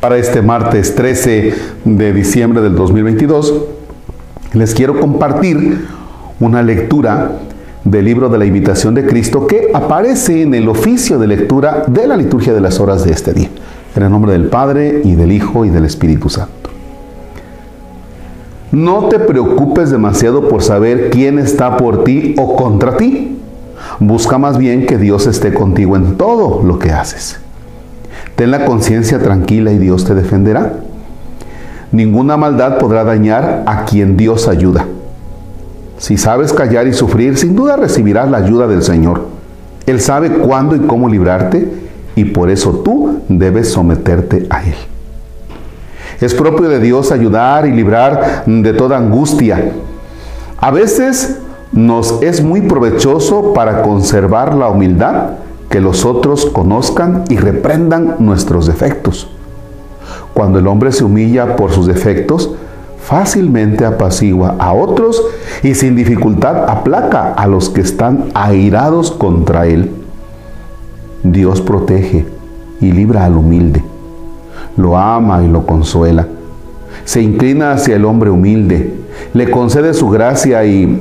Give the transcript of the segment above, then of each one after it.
Para este martes 13 de diciembre del 2022, les quiero compartir una lectura del libro de la invitación de Cristo que aparece en el oficio de lectura de la liturgia de las horas de este día. En el nombre del Padre y del Hijo y del Espíritu Santo. No te preocupes demasiado por saber quién está por ti o contra ti. Busca más bien que Dios esté contigo en todo lo que haces. Ten la conciencia tranquila y Dios te defenderá. Ninguna maldad podrá dañar a quien Dios ayuda. Si sabes callar y sufrir, sin duda recibirás la ayuda del Señor. Él sabe cuándo y cómo librarte y por eso tú debes someterte a Él. Es propio de Dios ayudar y librar de toda angustia. A veces nos es muy provechoso para conservar la humildad que los otros conozcan y reprendan nuestros defectos. Cuando el hombre se humilla por sus defectos, fácilmente apacigua a otros y sin dificultad aplaca a los que están airados contra él. Dios protege y libra al humilde, lo ama y lo consuela. Se inclina hacia el hombre humilde, le concede su gracia y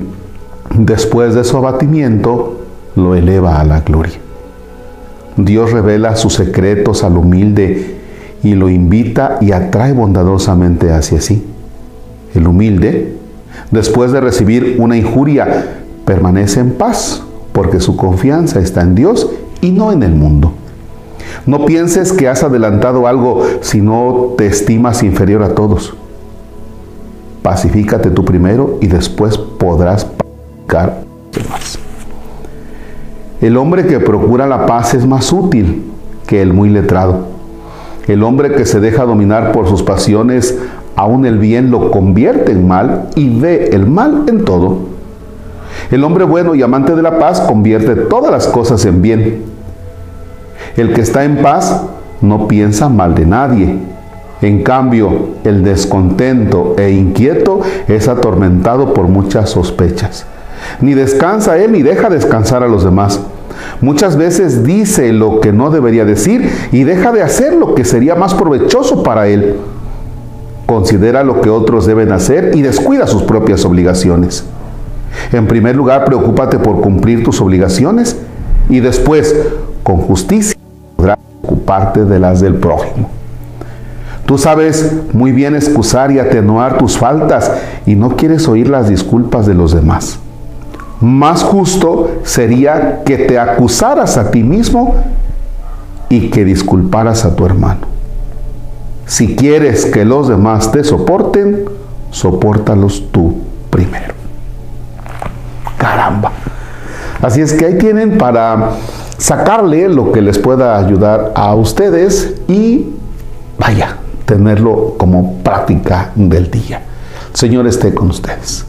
después de su abatimiento lo eleva a la gloria. Dios revela sus secretos al humilde y lo invita y atrae bondadosamente hacia sí. El humilde, después de recibir una injuria, permanece en paz porque su confianza está en Dios y no en el mundo. No pienses que has adelantado algo si no te estimas inferior a todos. Pacifícate tú primero y después podrás pacificar a los demás. El hombre que procura la paz es más útil que el muy letrado. El hombre que se deja dominar por sus pasiones, aún el bien lo convierte en mal y ve el mal en todo. El hombre bueno y amante de la paz convierte todas las cosas en bien. El que está en paz no piensa mal de nadie. En cambio, el descontento e inquieto es atormentado por muchas sospechas. Ni descansa él ni deja descansar a los demás. Muchas veces dice lo que no debería decir y deja de hacer lo que sería más provechoso para él. Considera lo que otros deben hacer y descuida sus propias obligaciones. En primer lugar, preocúpate por cumplir tus obligaciones y después, con justicia, podrás ocuparte de las del prójimo. Tú sabes muy bien excusar y atenuar tus faltas y no quieres oír las disculpas de los demás. Más justo sería que te acusaras a ti mismo y que disculparas a tu hermano. Si quieres que los demás te soporten, sopórtalos tú primero. Caramba. Así es que ahí tienen para sacarle lo que les pueda ayudar a ustedes y vaya, tenerlo como práctica del día. Señor esté con ustedes